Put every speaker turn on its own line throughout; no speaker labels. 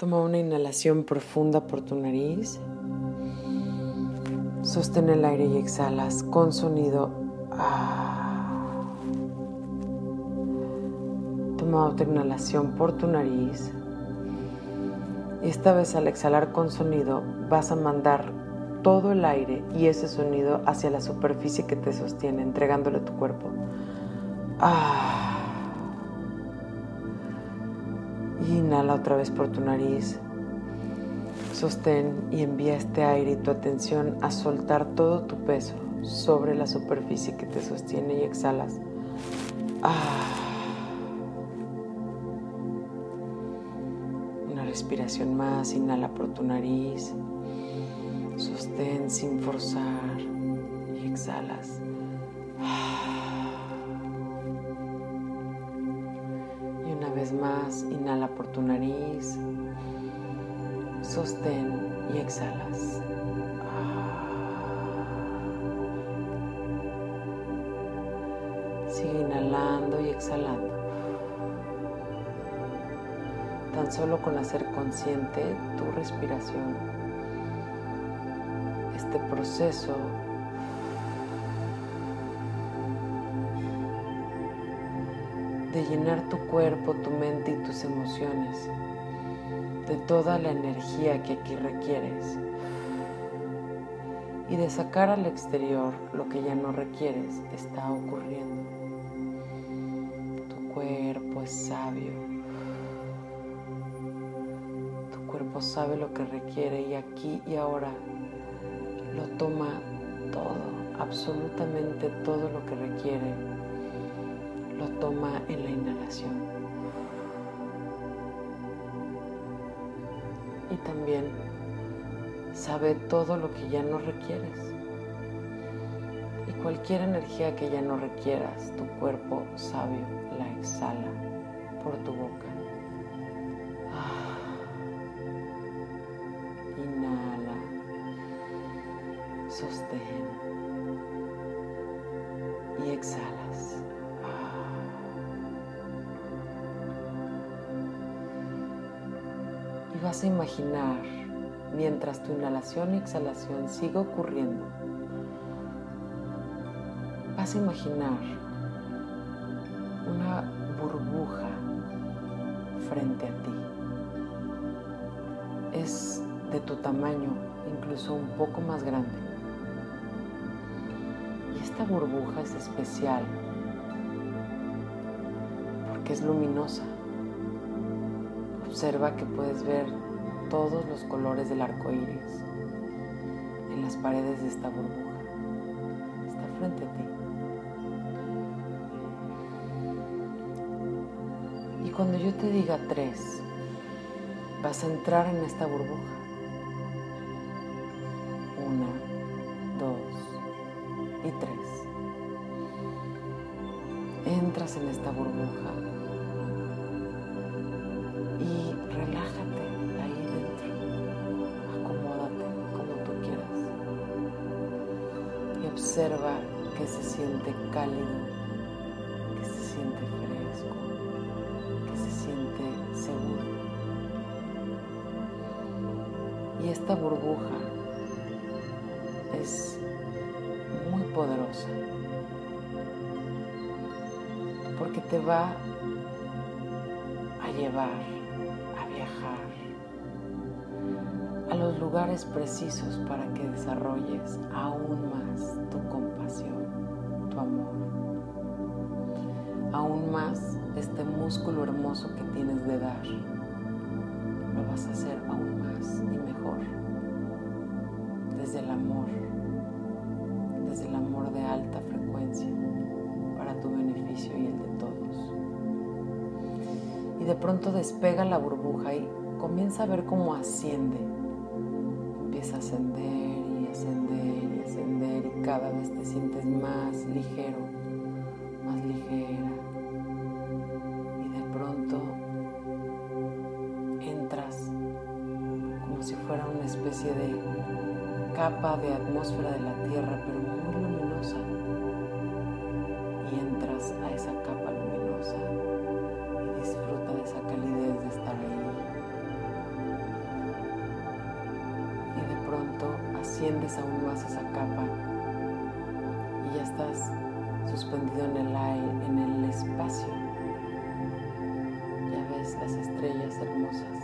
Toma una inhalación profunda por tu nariz. Sostén el aire y exhalas con sonido. Ah. Toma otra inhalación por tu nariz. Esta vez al exhalar con sonido vas a mandar todo el aire y ese sonido hacia la superficie que te sostiene, entregándole a tu cuerpo. Ah. Inhala otra vez por tu nariz. Sostén y envía este aire y tu atención a soltar todo tu peso sobre la superficie que te sostiene y exhalas. Ah. Una respiración más, inhala por tu nariz. Sostén sin forzar y exhalas. Más, inhala por tu nariz, sostén y exhalas. Sigue inhalando y exhalando. Tan solo con hacer consciente tu respiración, este proceso llenar tu cuerpo, tu mente y tus emociones de toda la energía que aquí requieres y de sacar al exterior lo que ya no requieres está ocurriendo. Tu cuerpo es sabio. Tu cuerpo sabe lo que requiere y aquí y ahora lo toma todo, absolutamente todo lo que requiere lo toma en la inhalación. Y también sabe todo lo que ya no requieres. Y cualquier energía que ya no requieras, tu cuerpo sabio la exhala por tu boca. Vas a imaginar mientras tu inhalación y exhalación siga ocurriendo. Vas a imaginar una burbuja frente a ti. Es de tu tamaño, incluso un poco más grande. Y esta burbuja es especial porque es luminosa. Observa que puedes ver todos los colores del arco iris en las paredes de esta burbuja. Está frente a ti. Y cuando yo te diga tres, vas a entrar en esta burbuja. Esta burbuja es muy poderosa porque te va a llevar a viajar a los lugares precisos para que desarrolles aún más tu compasión, tu amor, aún más este músculo hermoso que tienes de dar. Lo vas a hacer desde el amor, desde el amor de alta frecuencia para tu beneficio y el de todos. Y de pronto despega la burbuja y comienza a ver cómo asciende empieza a ascender y ascender y ascender y cada vez te sientes más ligero, más ligera. Capa de atmósfera de la Tierra, pero muy luminosa. Y entras a esa capa luminosa y disfruta de esa calidez de estar ahí pronto asciendes aún más esa capa y ya estás suspendido en el aire, en el espacio. Ya ves las estrellas hermosas.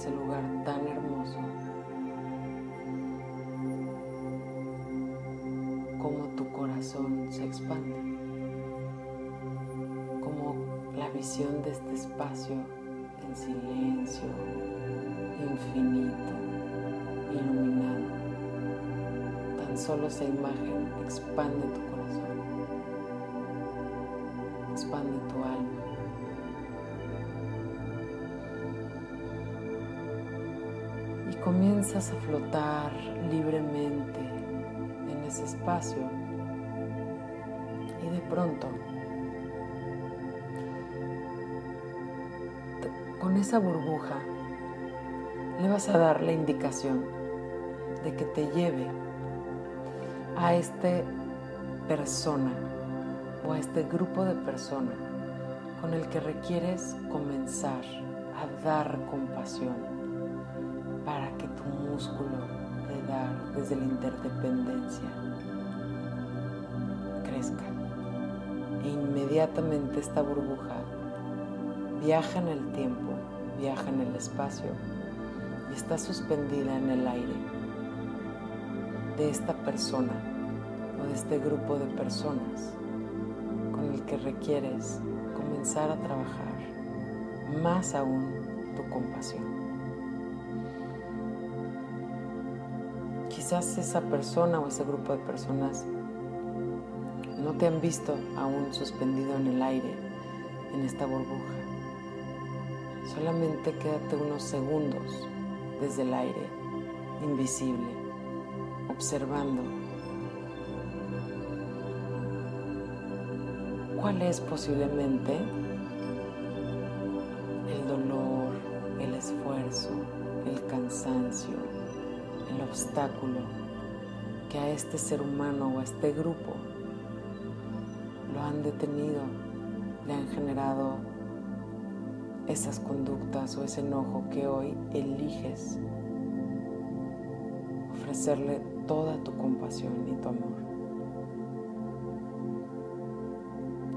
Ese lugar tan hermoso. Cómo tu corazón se expande, cómo la visión de este espacio en silencio, infinito, iluminado. Tan solo esa imagen expande tu corazón, comienzas a flotar libremente en ese espacio y de pronto con esa burbuja le vas a dar la indicación de que te lleve a esta persona o a este grupo de personas con el que requieres comenzar a dar compasión para que tu músculo de dar desde la interdependencia crezca. E inmediatamente esta burbuja viaja en el tiempo, viaja en el espacio y está suspendida en el aire de esta persona o de este grupo de personas con el que requieres comenzar a trabajar más aún tu compasión. Quizás esa persona o ese grupo de personas no te han visto aún suspendido en el aire, en esta burbuja. Solamente quédate unos segundos desde el aire, invisible observando cuál es posiblemente el dolor, el esfuerzo, el cansancio, el obstáculo que a este ser humano o a este grupo lo han detenido, le han generado esas conductas o ese enojo que hoy eliges ofrecerle toda tu compasión y tu amor.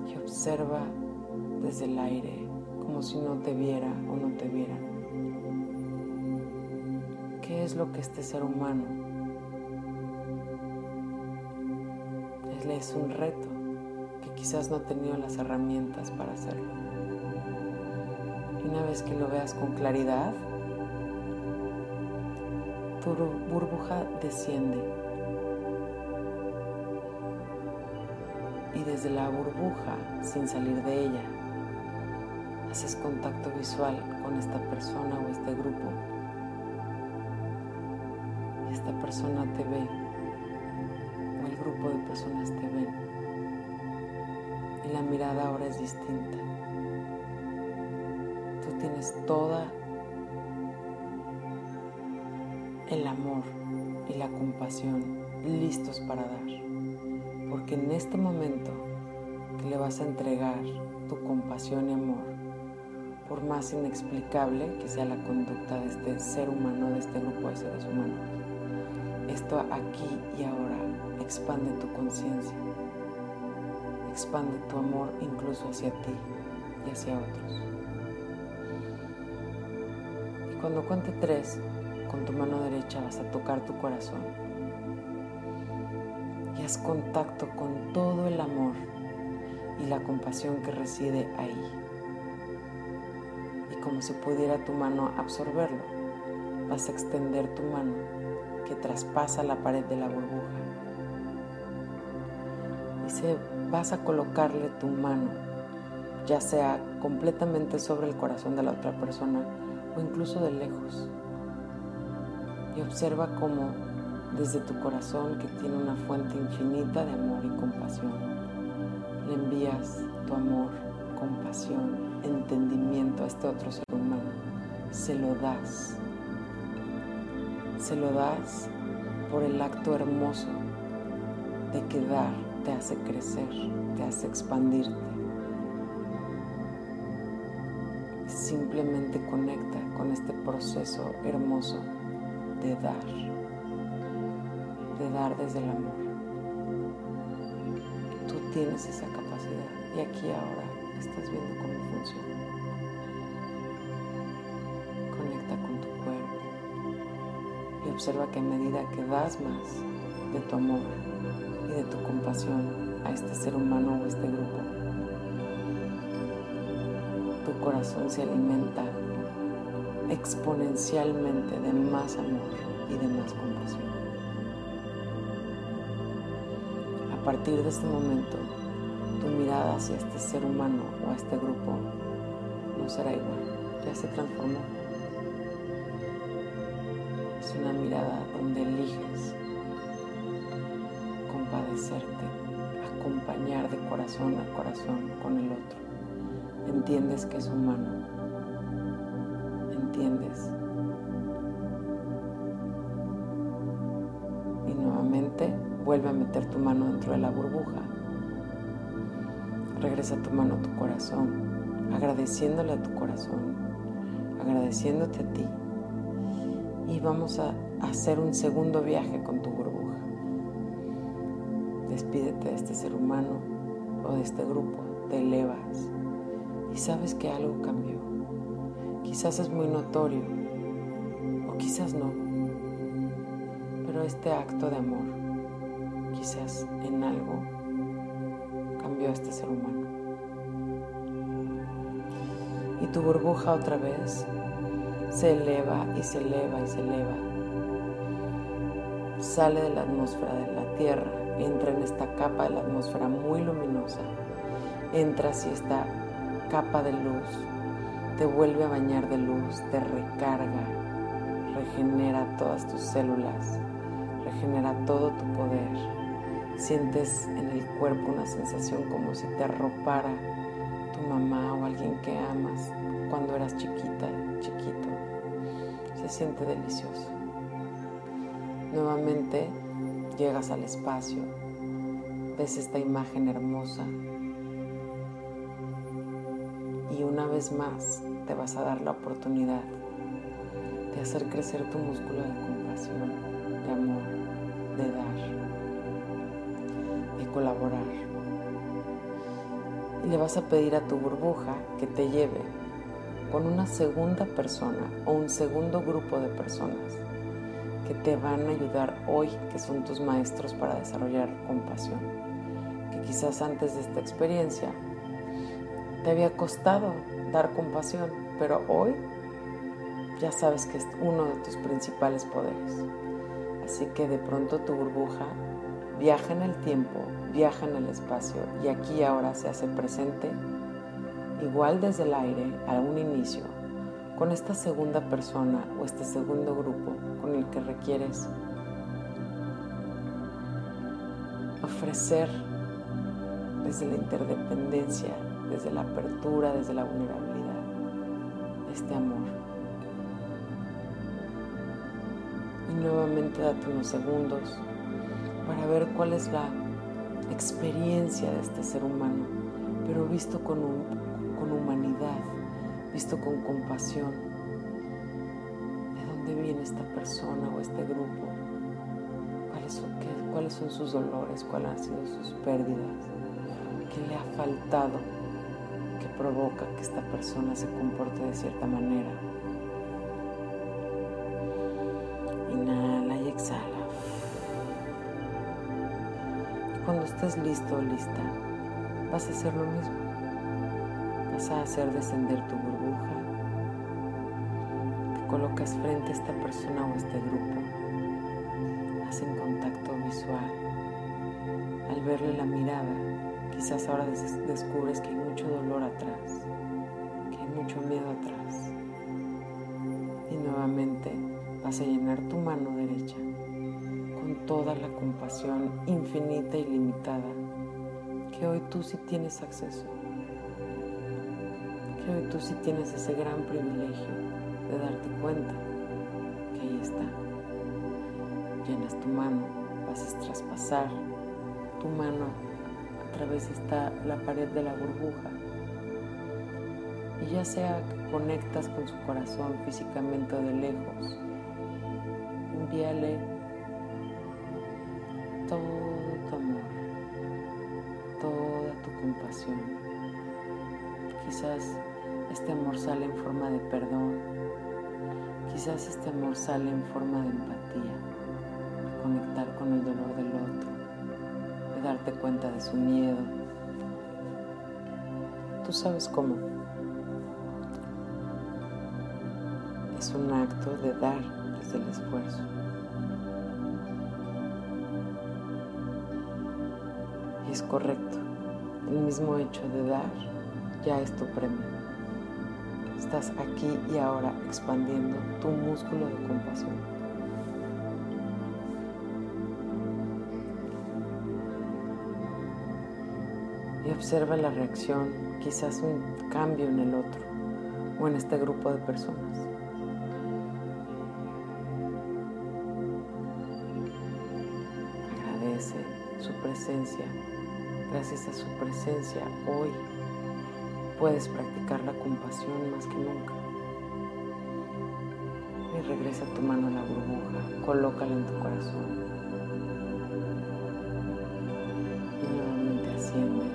Y observa desde el aire como si no te viera o no te viera. ¿Qué es lo que este ser humano es un reto que quizás no ha tenido las herramientas para hacerlo? Y una vez que lo veas con claridad, tu burbuja desciende. Y desde la burbuja, sin salir de ella, haces contacto visual con esta persona o este grupo. Esta persona te ve, o el grupo de personas te ven. Y la mirada ahora es distinta. Tú tienes toda el amor y la compasión listos para dar. Porque en este momento que le vas a entregar tu compasión y amor, por más inexplicable que sea la conducta de este ser humano, de este grupo de seres humanos, aquí y ahora expande tu conciencia, expande tu amor incluso hacia ti y hacia otros. Y cuando cuente tres, con tu mano derecha vas a tocar tu corazón y haz contacto con todo el amor y la compasión que reside ahí. Y como si pudiera tu mano absorberlo, vas a extender tu mano que traspasa la pared de la burbuja. Se, vas a colocarle tu mano, ya sea completamente sobre el corazón de la otra persona o incluso de lejos y observa cómo desde tu corazón que tiene una fuente infinita de amor y compasión, le envías tu amor, compasión, entendimiento a este otro ser humano. Se lo das. Se lo das por el acto hermoso de que dar te hace crecer, te hace expandirte. simplemente conecta con este proceso hermoso de dar, de dar desde el amor. Tú tienes esa capacidad y aquí ahora estás viendo cómo funciona. Observa que a medida que das más de tu amor y de tu compasión a este ser humano o este grupo, tu corazón se alimenta exponencialmente de más amor y de más compasión. A partir de este momento, tu mirada hacia este ser humano o a este grupo no será igual, ya se transformó. Donde eliges compadecerte, acompañar de corazón a corazón con el otro. Entiendes que es humano, entiendes. Y nuevamente vuelve a meter tu mano dentro de la burbuja Regresa tu mano a tu corazón, agradeciéndole a tu corazón, agradeciéndote a ti. Y vamos a hacer un segundo viaje con tu burbuja. Despídete de este ser humano o de este grupo, te elevas y sabes que algo cambió. Quizás es muy notorio o quizás no, pero este acto de amor quizás en algo cambió a este ser humano. Y tu burbuja otra vez se eleva y se eleva y se eleva. Sale de la atmósfera de la Tierra, entra en esta capa de la atmósfera muy luminosa. Entra y esta capa de luz te vuelve a bañar de luz, te recarga, regenera todas tus células, regenera todo tu poder Sientes en el cuerpo una sensación como si te arropara tu mamá o alguien que amas cuando eras chiquita, chiquito. Se siente delicioso. Nuevamente llegas al espacio, ves esta imagen hermosa y una vez más te vas a dar la oportunidad de hacer crecer tu músculo de compasión, de amor, de dar colaborar. Y le vas a pedir a tu burbuja que te lleve con una segunda persona o un segundo grupo de personas te van a ayudar hoy, que son tus maestros para desarrollar compasión. Que quizás antes de esta experiencia te había costado dar compasión, pero hoy ya sabes que es uno de tus principales poderes. Así que de pronto tu burbuja viaja en el tiempo, viaja en el espacio y aquí ahora se hace presente, igual desde el aire a un inicio, con esta segunda persona o este segundo grupo con el que requieres ofrecer desde la interdependencia, desde la apertura, desde la vulnerabilidad, este amor. Y nuevamente date unos segundos para ver cuál es la experiencia de este ser humano, pero visto con, con humanidad, visto con compasión. ¿De dónde viene esta persona o este grupo? ¿Cuáles son, ¿Cuáles son sus dolores? ¿Cuáles han sido sus pérdidas? ¿Qué le ha faltado que provoca que esta persona se comporte de cierta manera? Inhala y exhala. Cuando estés listo o lista, vas a hacer lo mismo. Vas a hacer descender tu burbuja. Te colocas frente a esta persona o a este grupo. Hacen contacto visual. Al verle la mirada, quizás ahora descubres que hay mucho dolor atrás, que hay mucho miedo atrás. Y nuevamente vas a llenar tu mano derecha toda la compasión infinita y limitada que hoy tú sí tienes acceso, que tú sí tienes ese gran privilegio de darte cuenta que ahí está. Llenas tu mano, vas a traspasar tu mano a través de la pared de la burbuja Y ya sea que conectas con su corazón físicamente o de lejos, envíale todo tu amor, toda tu compasión. Quizás este amor sale en forma de perdón, quizás este amor sale en forma de empatía, de conectar con el dolor del otro, de darte cuenta de su miedo. Tú sabes cómo. Es un acto de dar desde el esfuerzo. Y es correcto. El mismo hecho de dar ya es tu premio. Estás aquí y ahora expandiendo tu músculo de compasión. Y observa la reacción, quizás un cambio en el otro o en este grupo de personas. Agradece su presencia. Gracias a su presencia hoy puedes practicar la compasión más que nunca. Y regresa tu mano a la burbuja, colócala en tu corazón. Y nuevamente asciendes.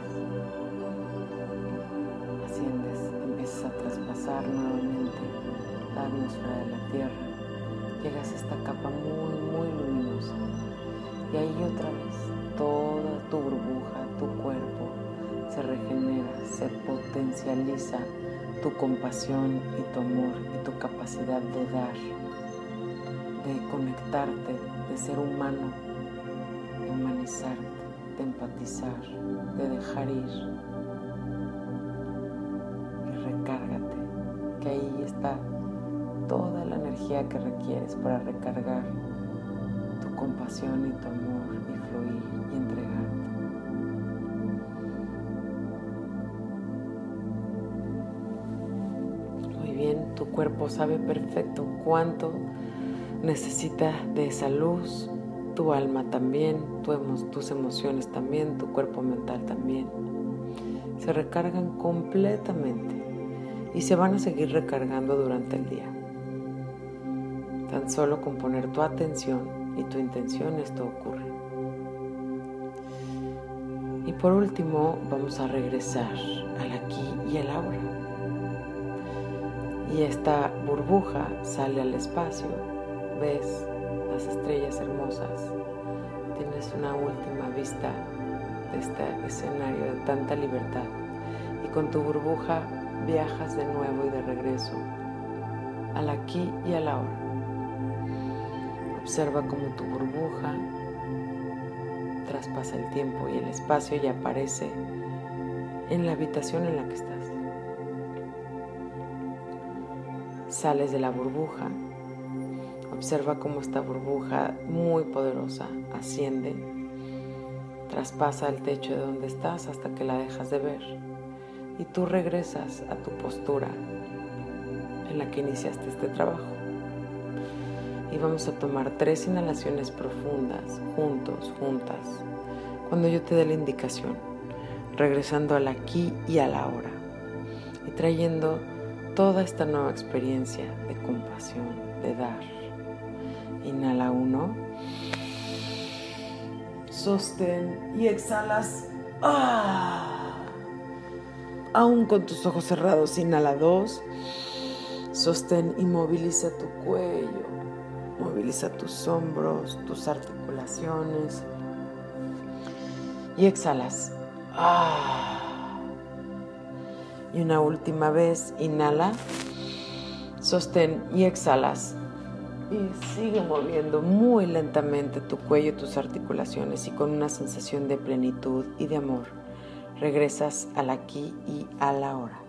Asciendes, empiezas a traspasar nuevamente la atmósfera de la Tierra. Llegas a esta capa muy, muy luminosa. Y ahí otra vez, toda tu burbuja, tu cuerpo, se regenera, se potencializa tu compasión y tu amor y tu capacidad de dar, de conectarte, de ser humano, de humanizarte, de empatizar, de dejar ir. Y recárgate, que ahí está toda la energía que requieres para recargar tu compasión y tu amor cuerpo sabe perfecto cuánto necesita de esa luz, tu alma también, tus emociones también, tu cuerpo mental también. Se recargan completamente y se van a seguir recargando durante el día. Tan solo con poner tu atención y tu intención esto ocurre. Y por último vamos a regresar al aquí y al ahora y esta burbuja sale al espacio, ves las estrellas hermosas, tienes una última vista de este escenario de tanta libertad y con tu burbuja viajas de nuevo y de regreso al aquí y a la hora. Observa cómo tu burbuja traspasa el tiempo y el espacio y aparece en la habitación en la que estás. Sales de la burbuja. Observa cómo esta burbuja muy poderosa asciende, traspasa el techo de donde estás hasta que la dejas de ver. Y tú regresas a tu postura en la que iniciaste este trabajo. Y vamos a tomar tres inhalaciones profundas, juntos, juntas, cuando yo te dé la indicación, regresando al aquí y a la hora. Y trayendo toda esta nueva experiencia de compasión, de dar. Inhala uno. Sostén y exhalas. ¡Ah! Aún con tus ojos cerrados, inhala dos. Sostén y moviliza tu cuello. Moviliza tus hombros, tus articulaciones. Y exhalas. ¡Ah! Y una última vez, inhala, sostén y exhalas. Y sigue moviendo muy lentamente tu cuello, tus articulaciones y con una sensación de plenitud y de amor regresas al aquí y a la hora.